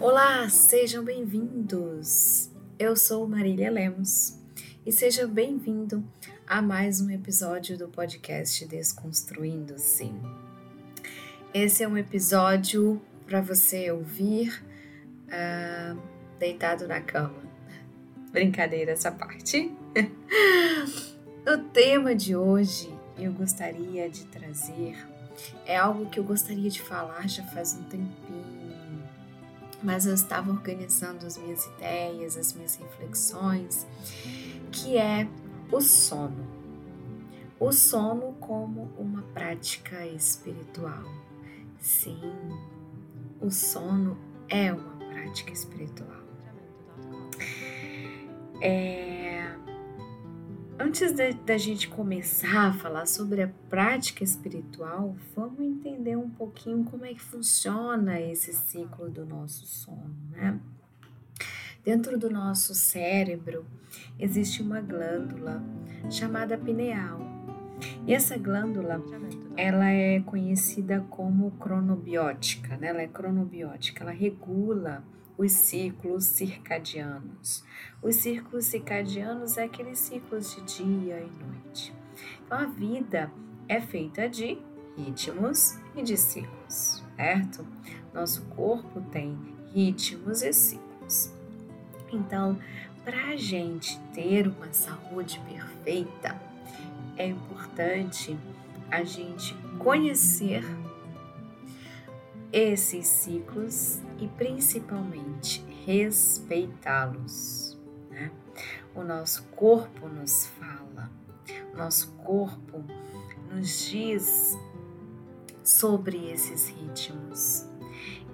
Olá, sejam bem-vindos! Eu sou Marília Lemos e seja bem-vindo a mais um episódio do podcast Desconstruindo-se. Esse é um episódio para você ouvir uh, deitado na cama. Brincadeira essa parte. o tema de hoje eu gostaria de trazer é algo que eu gostaria de falar já faz um tempinho, mas eu estava organizando as minhas ideias, as minhas reflexões, que é o sono. O sono como uma prática espiritual. Sim, o sono é uma prática espiritual. É, Antes da gente começar a falar sobre a prática espiritual, vamos entender um pouquinho como é que funciona esse ciclo do nosso sono, né? Dentro do nosso cérebro existe uma glândula chamada pineal. E essa glândula, ela é conhecida como cronobiótica, né? Ela é cronobiótica, ela regula os ciclos circadianos. Os ciclos circadianos é aqueles ciclos de dia e noite. Então a vida é feita de ritmos e de ciclos, certo? Nosso corpo tem ritmos e ciclos. Então, para a gente ter uma saúde perfeita, é importante a gente conhecer esses ciclos e principalmente respeitá-los. Né? O nosso corpo nos fala, o nosso corpo nos diz sobre esses ritmos.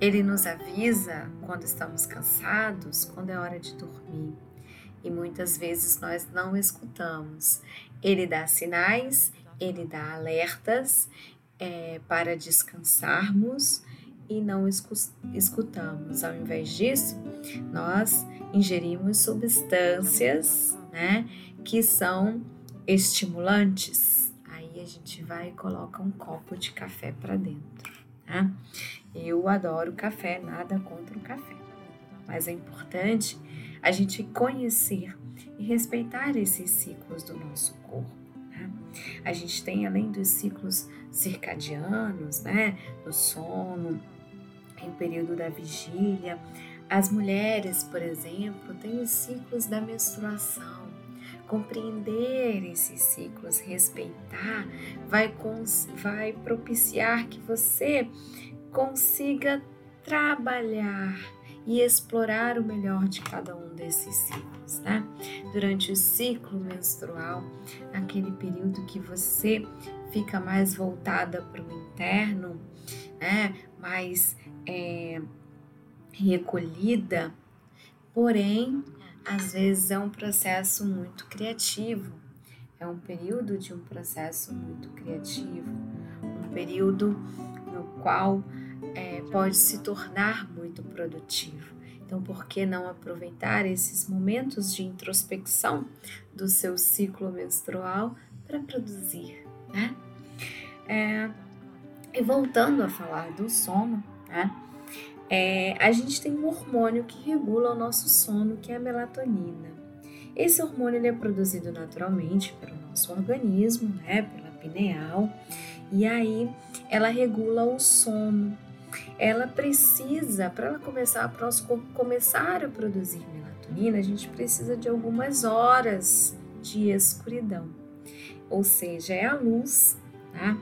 Ele nos avisa quando estamos cansados, quando é hora de dormir. E muitas vezes nós não escutamos. Ele dá sinais, ele dá alertas é, para descansarmos e não escutamos. Ao invés disso, nós ingerimos substâncias, né, que são estimulantes. Aí a gente vai e coloca um copo de café para dentro, né? Eu adoro café, nada contra o café. Mas é importante a gente conhecer e respeitar esses ciclos do nosso corpo. Né? A gente tem, além dos ciclos circadianos, né, do sono, em período da vigília. As mulheres, por exemplo, têm os ciclos da menstruação. Compreender esses ciclos, respeitar, vai, vai propiciar que você consiga trabalhar e explorar o melhor de cada um desses ciclos, né? Durante o ciclo menstrual, aquele período que você fica mais voltada para o interno, né? Mais é, recolhida, porém, às vezes é um processo muito criativo, é um período de um processo muito criativo, um período no qual é, pode se tornar muito produtivo. Então, por que não aproveitar esses momentos de introspecção do seu ciclo menstrual para produzir, né? É, e voltando a falar do sono, né? É, a gente tem um hormônio que regula o nosso sono, que é a melatonina. Esse hormônio ele é produzido naturalmente pelo nosso organismo, né, pela pineal, e aí ela regula o sono. Ela precisa, para ela começar, para o nosso corpo começar a produzir melatonina, a gente precisa de algumas horas de escuridão. Ou seja, é a luz, tá?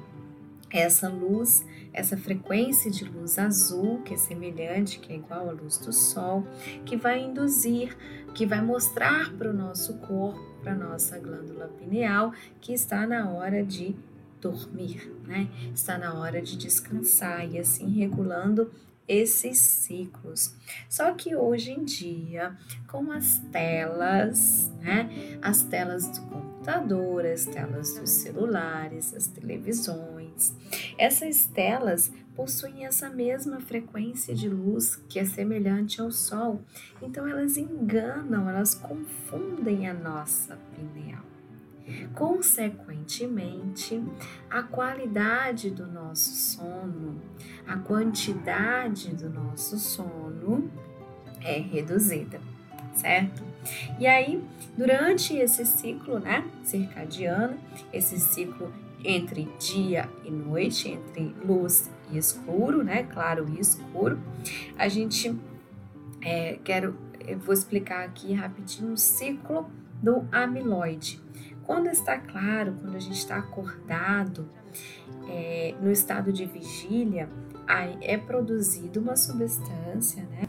Essa luz essa frequência de luz azul, que é semelhante, que é igual à luz do sol, que vai induzir, que vai mostrar para o nosso corpo, para a nossa glândula pineal, que está na hora de dormir, né? Está na hora de descansar e assim regulando esses ciclos. Só que hoje em dia, com as telas, né? As telas do computador, as telas dos celulares, as televisões, essas telas possuem essa mesma frequência de luz que é semelhante ao Sol, então elas enganam, elas confundem a nossa pineal. Consequentemente, a qualidade do nosso sono, a quantidade do nosso sono é reduzida, certo? E aí, durante esse ciclo, né, circadiano, esse ciclo entre dia e noite, entre luz e escuro, né, claro e escuro, a gente é, quero, vou explicar aqui rapidinho o ciclo do amiloide. Quando está claro, quando a gente está acordado, é, no estado de vigília, aí é produzido uma substância, né?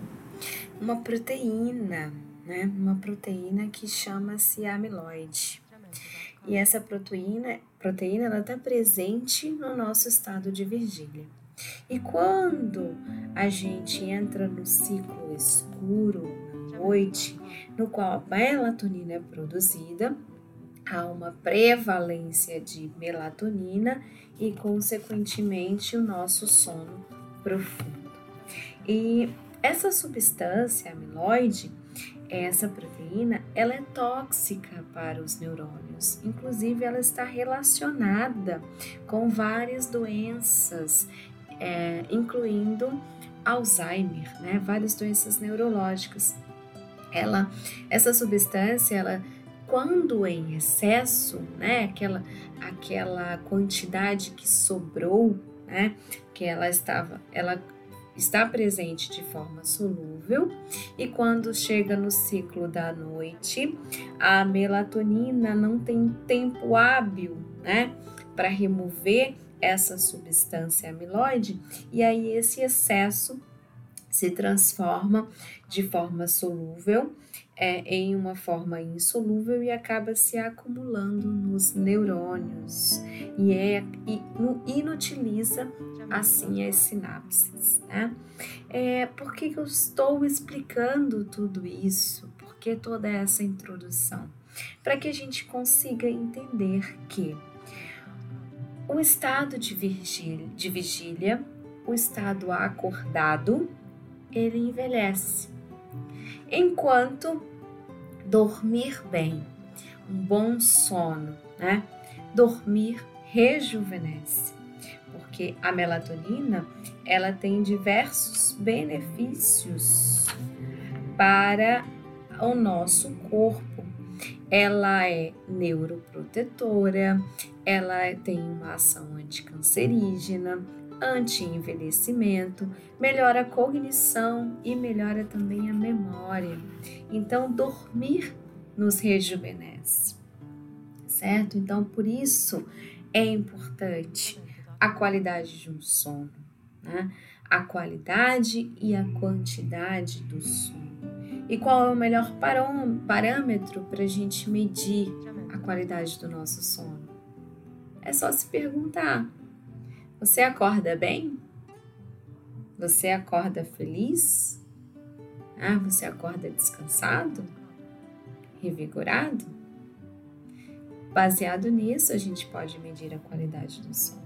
Uma proteína, né? Uma proteína que chama-se amiloide. E essa proteína, proteína ela está presente no nosso estado de vigília. E quando a gente entra no ciclo escuro, na noite, no qual a melatonina é produzida, há uma prevalência de melatonina e, consequentemente, o nosso sono profundo. E essa substância amiloide, essa proteína, ela é tóxica para os neurônios. Inclusive, ela está relacionada com várias doenças, é, incluindo Alzheimer, né? Várias doenças neurológicas. Ela, essa substância, ela quando em excesso, né, aquela, aquela quantidade que sobrou, né, que ela estava, ela está presente de forma solúvel e quando chega no ciclo da noite, a melatonina não tem tempo hábil, né, para remover essa substância amiloide e aí esse excesso se transforma de forma solúvel é, em uma forma insolúvel e acaba se acumulando nos neurônios e, é, e inutiliza assim as sinapses. Né? É, por que, eu estou explicando tudo isso? Por que toda essa introdução? Para que a gente consiga entender que o estado de de vigília, o estado acordado, ele envelhece. Enquanto dormir bem, um bom sono, né? Dormir rejuvenesce, porque a melatonina ela tem diversos benefícios para o nosso corpo. Ela é neuroprotetora, ela tem uma ação anticancerígena, anti-envelhecimento, melhora a cognição e melhora também a memória. Então, dormir nos rejuvenesce, certo? Então, por isso é importante a qualidade de um sono, né? A qualidade e a quantidade do sono. E qual é o melhor parâmetro para a gente medir a qualidade do nosso sono? É só se perguntar você acorda bem? Você acorda feliz? Ah, você acorda descansado? Revigorado? Baseado nisso, a gente pode medir a qualidade do sono.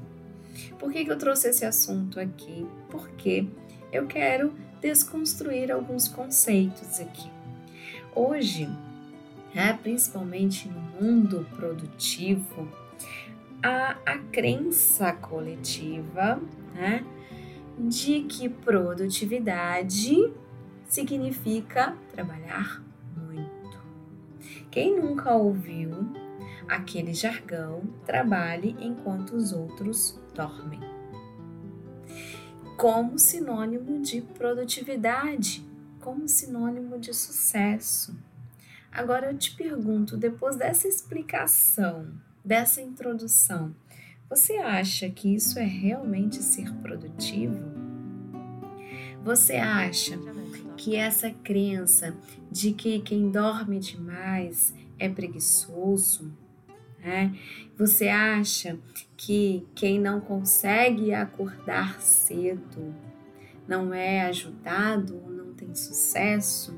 Por que, que eu trouxe esse assunto aqui? Porque eu quero desconstruir alguns conceitos aqui. Hoje, né, principalmente no mundo produtivo, a, crença coletiva né, de que produtividade significa trabalhar muito. Quem nunca ouviu aquele jargão trabalhe enquanto os outros dormem? Como sinônimo de produtividade, como sinônimo de sucesso. Agora eu te pergunto, depois dessa explicação, dessa introdução, você acha que isso é realmente ser produtivo? Você acha que essa crença de que quem dorme demais é preguiçoso? Né? Você acha que quem não consegue acordar cedo não é ajudado ou não tem sucesso?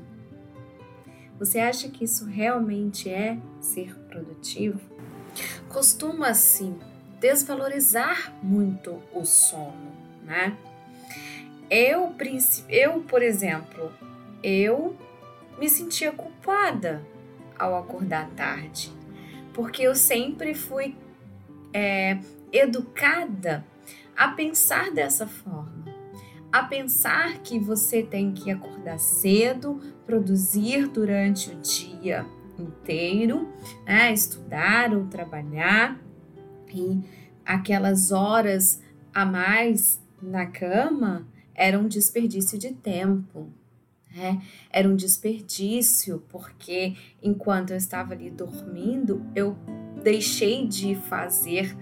Você acha que isso realmente é ser produtivo? Costuma-se desvalorizar muito o sono, né? Eu, eu, por exemplo, eu me sentia culpada ao acordar tarde, porque eu sempre fui é, educada a pensar dessa forma, a pensar que você tem que acordar cedo, produzir durante o dia inteiro, né, estudar ou trabalhar e aquelas horas a mais na cama era um desperdício de tempo. Né? Era um desperdício, porque enquanto eu estava ali dormindo, eu deixei de fazer,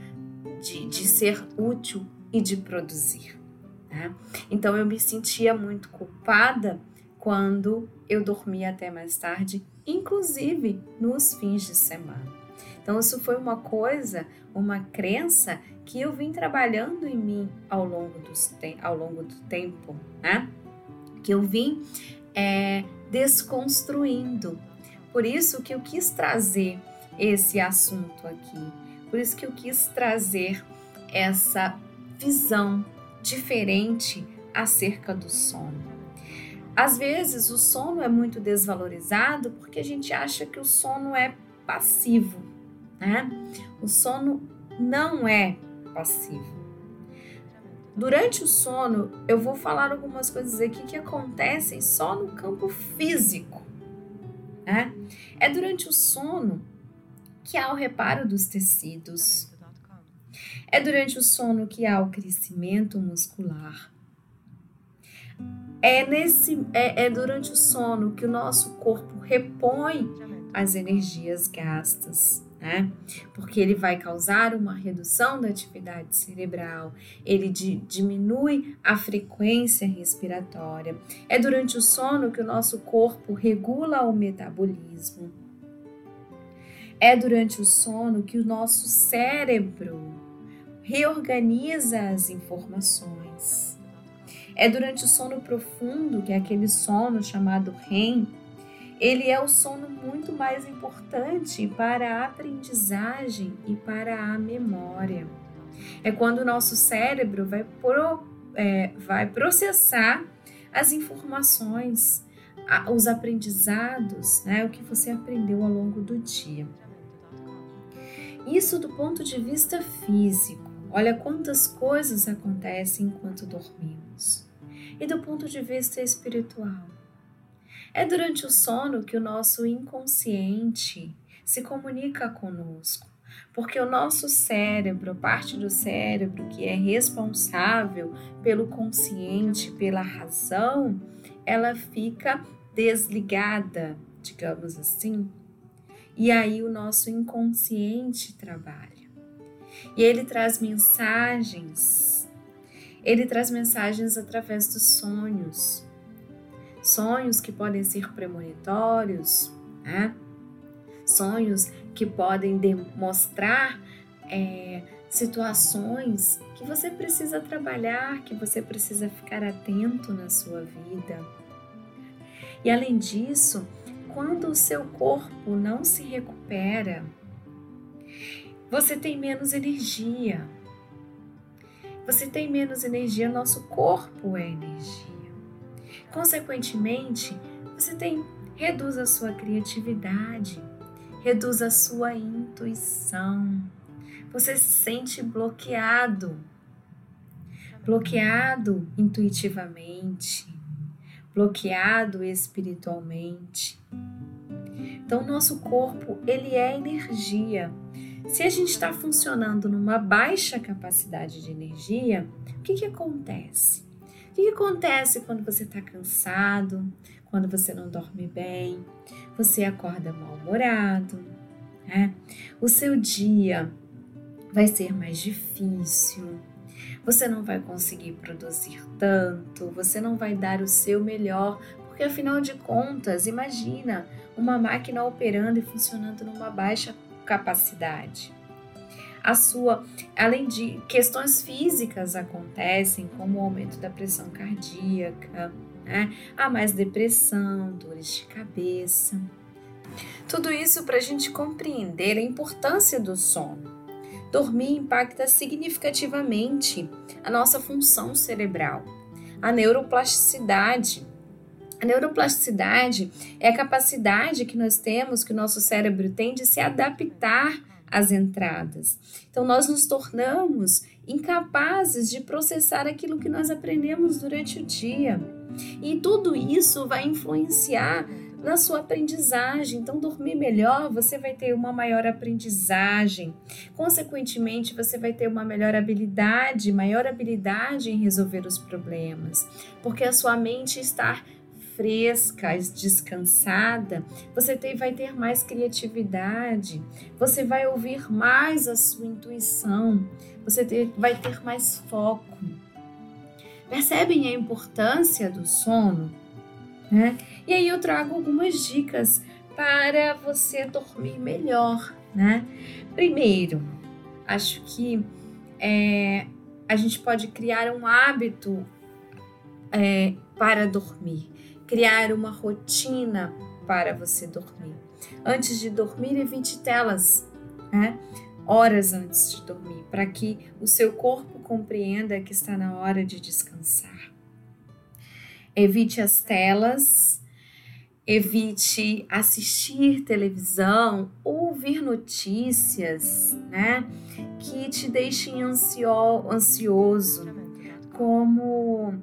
de, de ser útil e de produzir. Né? Então eu me sentia muito culpada quando eu dormia até mais tarde, inclusive nos fins de semana. Então isso foi uma coisa, uma crença que eu vim trabalhando em mim ao longo, dos, ao longo do tempo, né? Que eu vim é, desconstruindo. Por isso que eu quis trazer esse assunto aqui. Por isso que eu quis trazer essa visão diferente acerca do sono. Às vezes o sono é muito desvalorizado porque a gente acha que o sono é passivo, né? O sono não é passivo. Durante o sono, eu vou falar algumas coisas aqui que acontecem só no campo físico. Né? É durante o sono que há o reparo dos tecidos. É durante o sono que há o crescimento muscular. É, nesse, é, é durante o sono que o nosso corpo repõe as energias gastas né? Porque ele vai causar uma redução da atividade cerebral, ele di diminui a frequência respiratória. É durante o sono que o nosso corpo regula o metabolismo. É durante o sono que o nosso cérebro reorganiza as informações. É durante o sono profundo, que é aquele sono chamado REM, ele é o sono muito mais importante para a aprendizagem e para a memória. É quando o nosso cérebro vai, pro, é, vai processar as informações, os aprendizados, né, o que você aprendeu ao longo do dia. Isso do ponto de vista físico. Olha quantas coisas acontecem enquanto dormimos. E do ponto de vista espiritual. É durante o sono que o nosso inconsciente se comunica conosco, porque o nosso cérebro, parte do cérebro que é responsável pelo consciente, pela razão, ela fica desligada, digamos assim. E aí o nosso inconsciente trabalha. E ele traz mensagens. Ele traz mensagens através dos sonhos sonhos que podem ser premonitórios, né? sonhos que podem demonstrar é, situações que você precisa trabalhar, que você precisa ficar atento na sua vida. E além disso, quando o seu corpo não se recupera, você tem menos energia. Você tem menos energia, nosso corpo é energia. Consequentemente, você tem reduz a sua criatividade, reduz a sua intuição. Você se sente bloqueado, bloqueado intuitivamente, bloqueado espiritualmente. Então, nosso corpo ele é energia. Se a gente está funcionando numa baixa capacidade de energia, o que, que acontece? O que acontece quando você está cansado, quando você não dorme bem, você acorda mal-humorado, né? O seu dia vai ser mais difícil, você não vai conseguir produzir tanto, você não vai dar o seu melhor, porque afinal de contas, imagina uma máquina operando e funcionando numa baixa capacidade a sua, além de questões físicas acontecem, como o aumento da pressão cardíaca, né? há mais depressão, dores de cabeça. Tudo isso para a gente compreender a importância do sono. Dormir impacta significativamente a nossa função cerebral, a neuroplasticidade, A neuroplasticidade é a capacidade que nós temos, que o nosso cérebro tem de se adaptar às entradas. Então, nós nos tornamos incapazes de processar aquilo que nós aprendemos durante o dia. E tudo isso vai influenciar na sua aprendizagem. Então, dormir melhor, você vai ter uma maior aprendizagem. Consequentemente, você vai ter uma melhor habilidade, maior habilidade em resolver os problemas, porque a sua mente está fresca, descansada, você tem, vai ter mais criatividade, você vai ouvir mais a sua intuição, você ter, vai ter mais foco. Percebem a importância do sono? Né? E aí eu trago algumas dicas para você dormir melhor, né? Primeiro, acho que é, a gente pode criar um hábito é, para dormir, criar uma rotina para você dormir. Antes de dormir, evite telas, né? Horas antes de dormir, para que o seu corpo compreenda que está na hora de descansar. Evite as telas, evite assistir televisão, ouvir notícias, né, que te deixem ansio, ansioso, como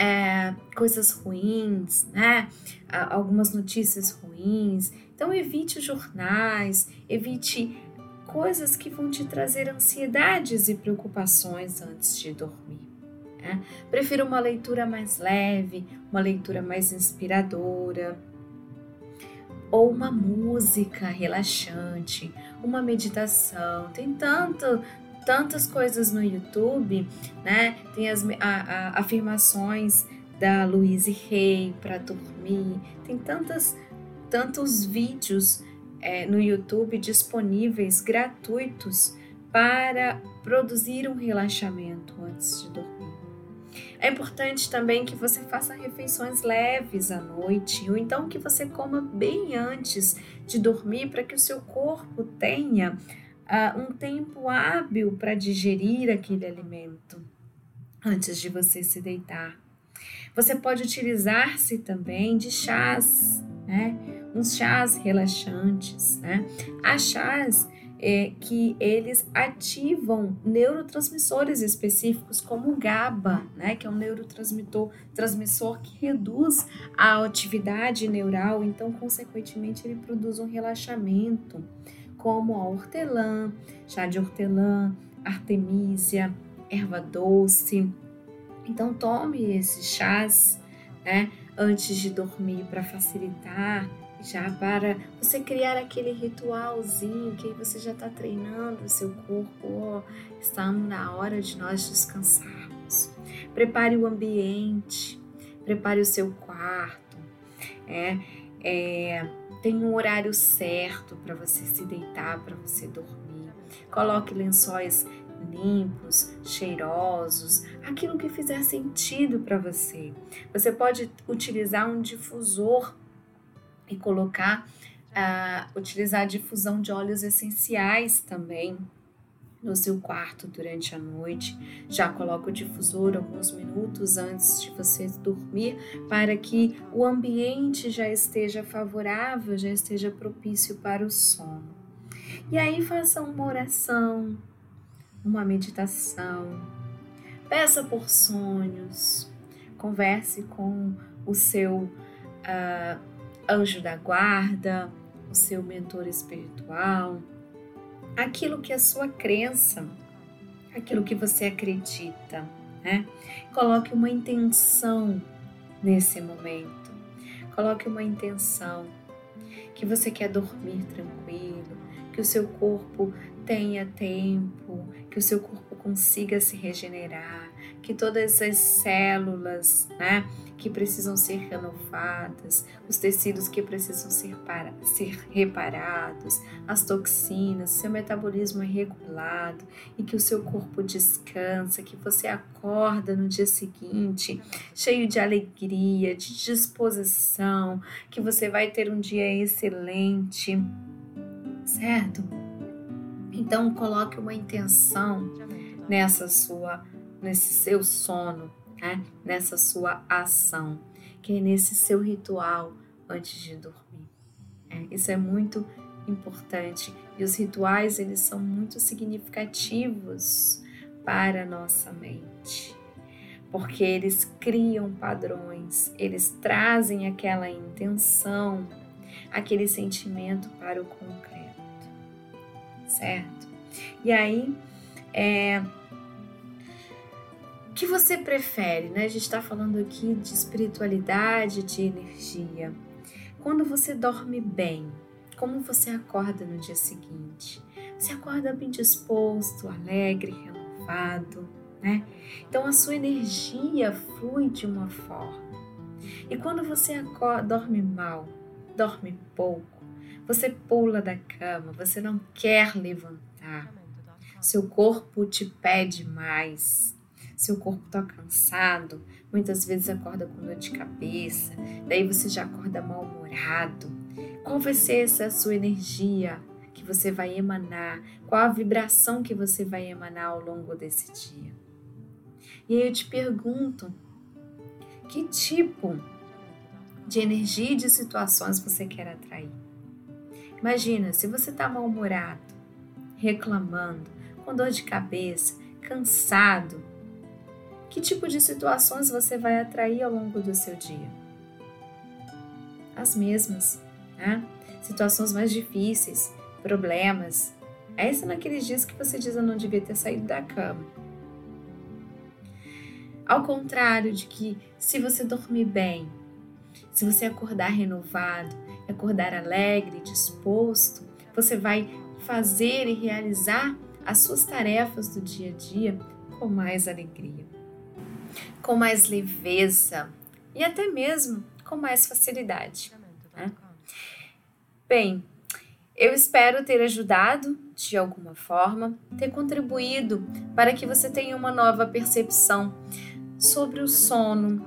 é, coisas ruins, né, algumas notícias ruins. Então evite os jornais, evite coisas que vão te trazer ansiedades e preocupações antes de dormir. Né? Prefiro uma leitura mais leve, uma leitura mais inspiradora, ou uma música relaxante, uma meditação. Tem tanto, tantas coisas no YouTube, né? Tem as a, a, afirmações da Louise Hay para dormir. Tem tantas, tantos vídeos é, no YouTube disponíveis gratuitos para produzir um relaxamento antes de dormir. É importante também que você faça refeições leves à noite, ou então que você coma bem antes de dormir, para que o seu corpo tenha uh, um tempo hábil para digerir aquele alimento antes de você se deitar. Você pode utilizar-se também de chás, né? Uns chás relaxantes, né? Há chás é que eles ativam neurotransmissores específicos, como o GABA, né, que é um neurotransmissor transmissor que reduz a atividade neural, então, consequentemente, ele produz um relaxamento, como a hortelã, chá de hortelã, artemisia, erva doce. Então, tome esses chás né, antes de dormir para facilitar já para você criar aquele ritualzinho que você já está treinando o seu corpo, ó, está na hora de nós descansarmos. Prepare o ambiente, prepare o seu quarto, é, é tem um horário certo para você se deitar, para você dormir. Coloque lençóis limpos, cheirosos, aquilo que fizer sentido para você. Você pode utilizar um difusor e colocar, uh, utilizar a difusão de óleos essenciais também no seu quarto durante a noite. Já coloca o difusor alguns minutos antes de você dormir para que o ambiente já esteja favorável, já esteja propício para o sono. E aí faça uma oração, uma meditação, peça por sonhos, converse com o seu uh, anjo da guarda, o seu mentor espiritual, aquilo que é a sua crença, aquilo que você acredita, né? Coloque uma intenção nesse momento. Coloque uma intenção que você quer dormir tranquilo, que o seu corpo tenha tempo, que o seu corpo consiga se regenerar, que todas as células, né, que precisam ser renovadas, os tecidos que precisam ser, para, ser reparados, as toxinas, seu metabolismo é regulado e que o seu corpo descansa, que você acorda no dia seguinte cheio de alegria, de disposição, que você vai ter um dia excelente, certo? Então coloque uma intenção nessa sua, nesse seu sono, né? nessa sua ação. que é nesse seu ritual antes de dormir. É, isso é muito importante e os rituais eles são muito significativos para a nossa mente, porque eles criam padrões, eles trazem aquela intenção, aquele sentimento para o concreto, certo? E aí, é, que você prefere, né? A gente está falando aqui de espiritualidade, de energia. Quando você dorme bem, como você acorda no dia seguinte? Você acorda bem disposto, alegre, renovado, né? Então a sua energia flui de uma forma. E quando você acorda, dorme mal, dorme pouco, você pula da cama, você não quer levantar, seu corpo te pede mais, seu corpo está cansado, muitas vezes acorda com dor de cabeça, daí você já acorda mal-humorado. Qual vai ser essa sua energia que você vai emanar? Qual a vibração que você vai emanar ao longo desse dia? E aí eu te pergunto, que tipo de energia e de situações você quer atrair? Imagina, se você está mal-humorado, reclamando, com dor de cabeça, cansado, que tipo de situações você vai atrair ao longo do seu dia? As mesmas, né? Situações mais difíceis, problemas. Essa naqueles dias que você diz eu não devia ter saído da cama. Ao contrário de que se você dormir bem, se você acordar renovado, acordar alegre, disposto, você vai fazer e realizar as suas tarefas do dia a dia com mais alegria com mais leveza e até mesmo com mais facilidade. Né? Bem, eu espero ter ajudado de alguma forma, ter contribuído para que você tenha uma nova percepção sobre o sono,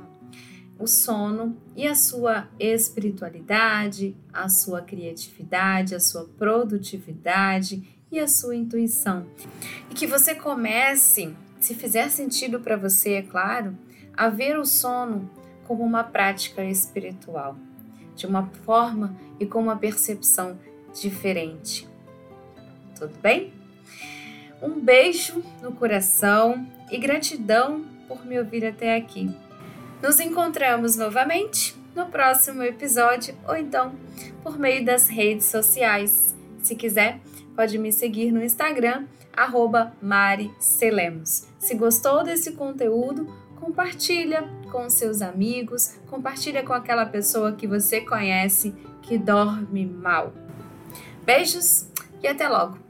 o sono e a sua espiritualidade, a sua criatividade, a sua produtividade e a sua intuição. E que você comece se fizer sentido para você, é claro, a ver o sono como uma prática espiritual, de uma forma e com uma percepção diferente. Tudo bem? Um beijo no coração e gratidão por me ouvir até aqui. Nos encontramos novamente no próximo episódio ou então por meio das redes sociais. Se quiser, pode me seguir no Instagram, arroba Mari Celemos. Se gostou desse conteúdo, compartilha com seus amigos, compartilha com aquela pessoa que você conhece que dorme mal. Beijos e até logo!